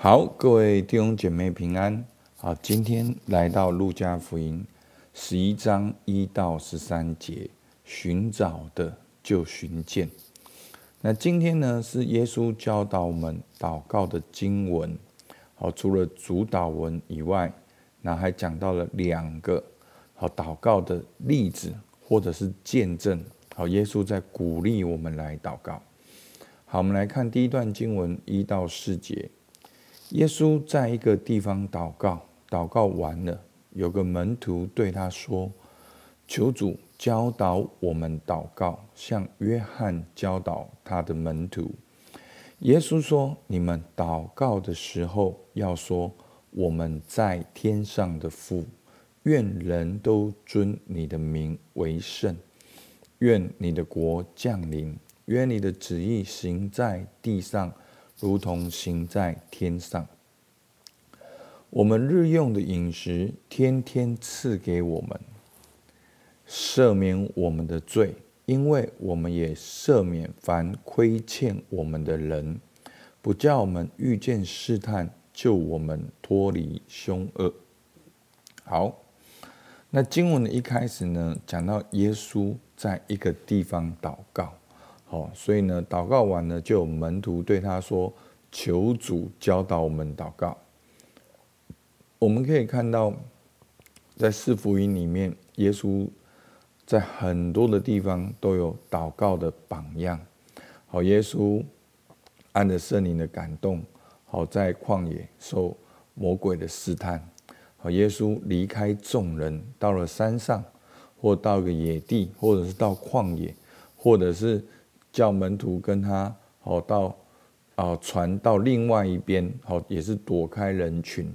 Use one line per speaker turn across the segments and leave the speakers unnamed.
好，各位弟兄姐妹平安。好，今天来到路加福音十一章一到十三节，寻找的就寻见。那今天呢，是耶稣教导我们祷告的经文。好，除了主祷文以外，那还讲到了两个好祷告的例子，或者是见证。好，耶稣在鼓励我们来祷告。好，我们来看第一段经文一到四节。耶稣在一个地方祷告，祷告完了，有个门徒对他说：“求主教导我们祷告，像约翰教导他的门徒。”耶稣说：“你们祷告的时候，要说：我们在天上的父，愿人都尊你的名为圣，愿你的国降临，愿你的旨意行在地上。”如同行在天上，我们日用的饮食，天天赐给我们，赦免我们的罪，因为我们也赦免凡亏欠我们的人，不叫我们遇见试探，救我们脱离凶恶。好，那经文的一开始呢，讲到耶稣在一个地方祷告。好，所以呢，祷告完呢，就有门徒对他说：“求主教导我们祷告。”我们可以看到，在四福音里面，耶稣在很多的地方都有祷告的榜样。好，耶稣按着圣灵的感动，好在旷野受魔鬼的试探。好，耶稣离开众人，到了山上，或到个野地，或者是到旷野，或者是。叫门徒跟他好到啊传到另外一边，好也是躲开人群。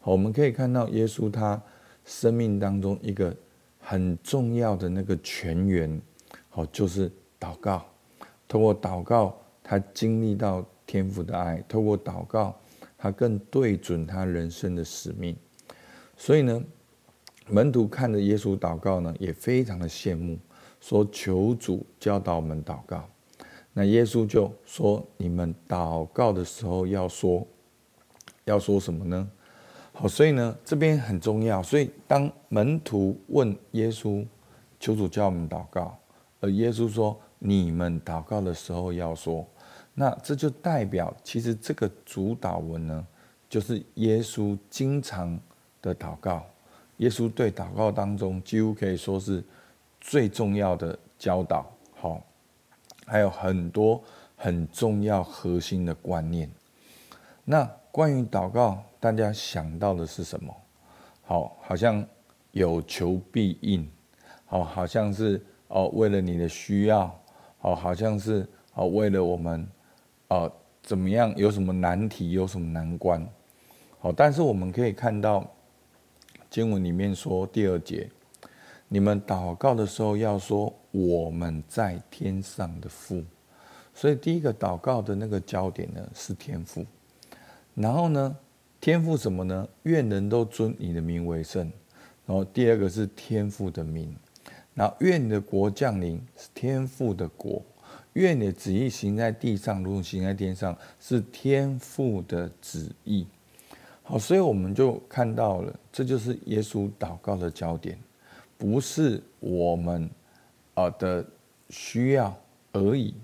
好，我们可以看到耶稣他生命当中一个很重要的那个泉源，好就是祷告。透过祷告，他经历到天父的爱；透过祷告，他更对准他人生的使命。所以呢，门徒看着耶稣祷告呢，也非常的羡慕。说求主教导我们祷告，那耶稣就说：你们祷告的时候要说，要说什么呢？好，所以呢这边很重要。所以当门徒问耶稣，求主教我们祷告，而耶稣说：你们祷告的时候要说，那这就代表其实这个主祷文呢，就是耶稣经常的祷告。耶稣对祷告当中几乎可以说是。最重要的教导，好，还有很多很重要核心的观念。那关于祷告，大家想到的是什么？好，好像有求必应，好，好像是哦，为了你的需要，好，好像是哦，为了我们，哦，怎么样？有什么难题？有什么难关？好，但是我们可以看到经文里面说第二节。你们祷告的时候要说我们在天上的父，所以第一个祷告的那个焦点呢是天父，然后呢天父什么呢？愿人都尊你的名为圣，然后第二个是天父的名，然后愿你的国降临是天父的国，愿你的旨意行在地上如同行在天上是天父的旨意。好，所以我们就看到了，这就是耶稣祷告的焦点。不是我们啊的需要而已，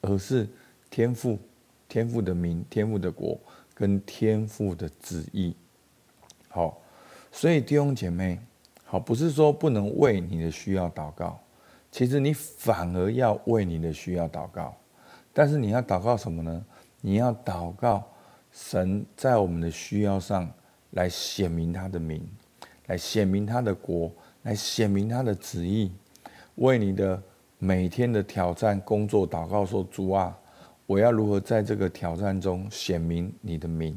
而是天父、天父的名、天父的国跟天父的旨意。好，所以弟兄姐妹，好，不是说不能为你的需要祷告，其实你反而要为你的需要祷告。但是你要祷告什么呢？你要祷告神在我们的需要上来显明他的名，来显明他的国。来显明他的旨意，为你的每天的挑战工作祷告说：“主啊，我要如何在这个挑战中显明你的名？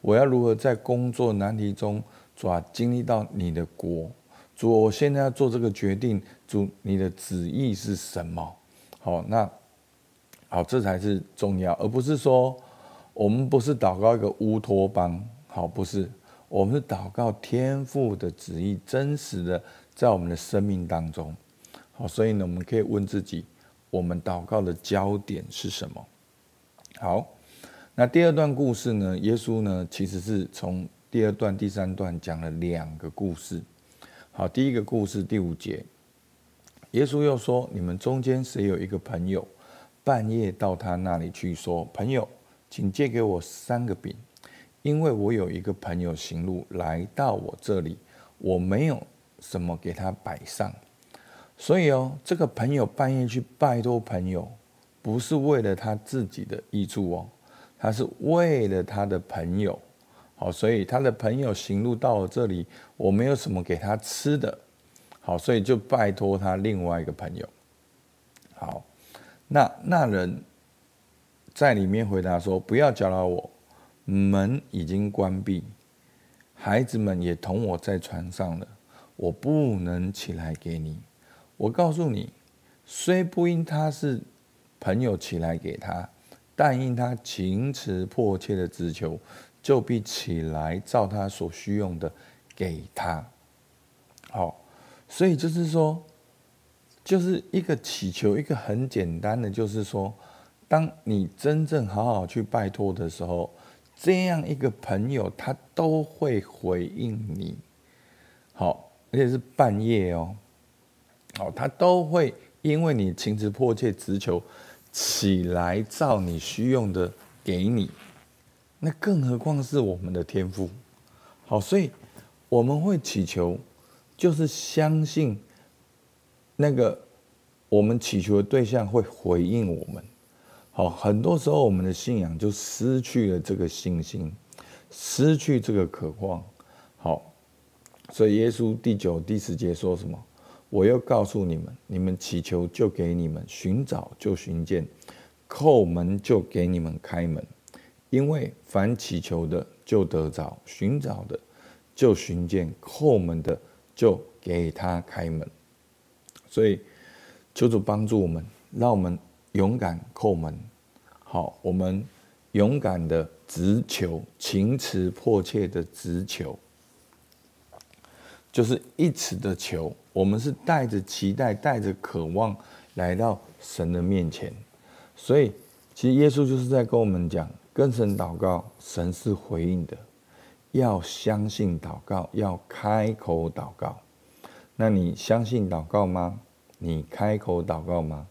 我要如何在工作难题中主啊经历到你的国？主，我现在要做这个决定，主，你的旨意是什么？好，那好，这才是重要，而不是说我们不是祷告一个乌托邦，好，不是。”我们是祷告天父的旨意，真实的在我们的生命当中。好，所以呢，我们可以问自己：我们祷告的焦点是什么？好，那第二段故事呢？耶稣呢，其实是从第二段、第三段讲了两个故事。好，第一个故事第五节，耶稣又说：“你们中间谁有一个朋友，半夜到他那里去说，朋友，请借给我三个饼，因为我有一个朋友行路来到我这里，我没有什么给他摆上。所以哦，这个朋友半夜去拜托朋友，不是为了他自己的益处哦。”他是为了他的朋友，好，所以他的朋友行路到了这里，我没有什么给他吃的，好，所以就拜托他另外一个朋友。好，那那人在里面回答说：“不要搅扰我，门已经关闭，孩子们也同我在床上了，我不能起来给你。我告诉你，虽不因他是朋友起来给他。”但因他情辞迫切的直求，就必起来照他所需用的给他。好，所以就是说，就是一个祈求，一个很简单的，就是说，当你真正好好去拜托的时候，这样一个朋友他都会回应你。好，而且是半夜哦，好，他都会因为你情辞迫切直求。起来，照你需用的给你，那更何况是我们的天父。好，所以我们会祈求，就是相信那个我们祈求的对象会回应我们。好，很多时候我们的信仰就失去了这个信心，失去这个渴望。好，所以耶稣第九、第十节说什么？我要告诉你们：你们祈求，就给你们；寻找，就寻见；叩门，就给你们开门。因为凡祈求的，就得着；寻找的，就寻见；叩门的，就给他开门。所以，求主帮助我们，让我们勇敢叩门。好，我们勇敢的直求，情辞迫切的直求，就是一直的求。我们是带着期待、带着渴望来到神的面前，所以其实耶稣就是在跟我们讲：跟神祷告，神是回应的；要相信祷告，要开口祷告。那你相信祷告吗？你开口祷告吗？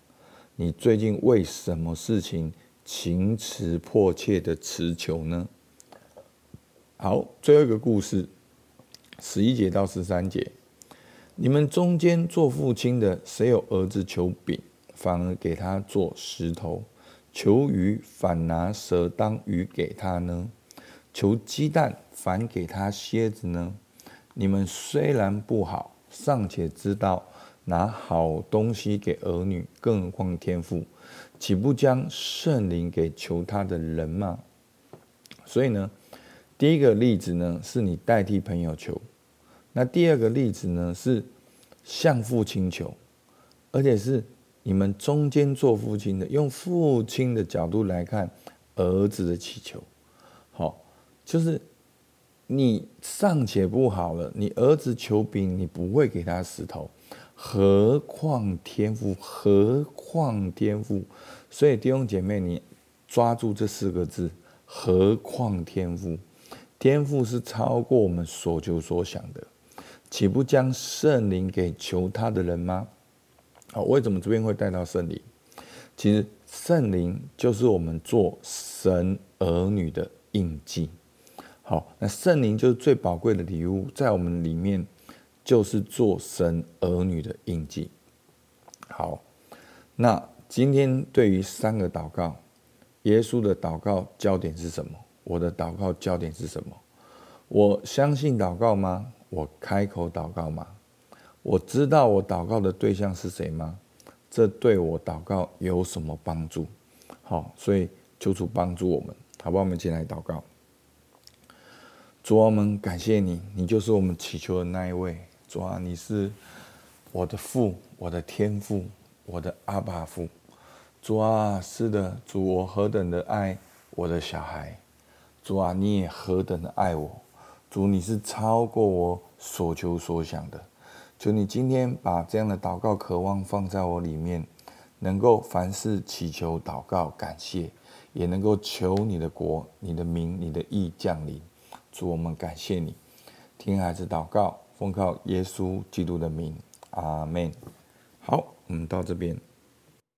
你最近为什么事情情辞迫切的祈求呢？好，最后一个故事，十一节到十三节。你们中间做父亲的，谁有儿子求饼，反而给他做石头；求鱼，反拿蛇当鱼给他呢？求鸡蛋，反给他蝎子呢？你们虽然不好，尚且知道拿好东西给儿女，更何况天父，岂不将圣灵给求他的人吗？所以呢，第一个例子呢，是你代替朋友求。那第二个例子呢，是向父亲求，而且是你们中间做父亲的，用父亲的角度来看儿子的祈求。好，就是你尚且不好了，你儿子求饼，你不会给他石头，何况天赋？何况天赋？所以弟兄姐妹，你抓住这四个字：何况天赋？天赋是超过我们所求所想的。岂不将圣灵给求他的人吗？好，为什么这边会带到圣灵？其实圣灵就是我们做神儿女的印记。好，那圣灵就是最宝贵的礼物，在我们里面就是做神儿女的印记。好，那今天对于三个祷告，耶稣的祷告焦点是什么？我的祷告焦点是什么？我相信祷告吗？我开口祷告吗？我知道我祷告的对象是谁吗？这对我祷告有什么帮助？好，所以求主帮助我们，好不好？我们进来祷告。主啊，我们感谢你，你就是我们祈求的那一位。主啊，你是我的父，我的天父，我的阿爸父。主啊，是的，主，我何等的爱我的小孩。主啊，你也何等的爱我。主，你是超过我所求所想的。求你今天把这样的祷告渴望放在我里面，能够凡事祈求祷告感谢，也能够求你的国、你的名、你的义降临。主，我们感谢你，听孩子祷告，奉靠耶稣基督的名，阿门。好，我们到这边。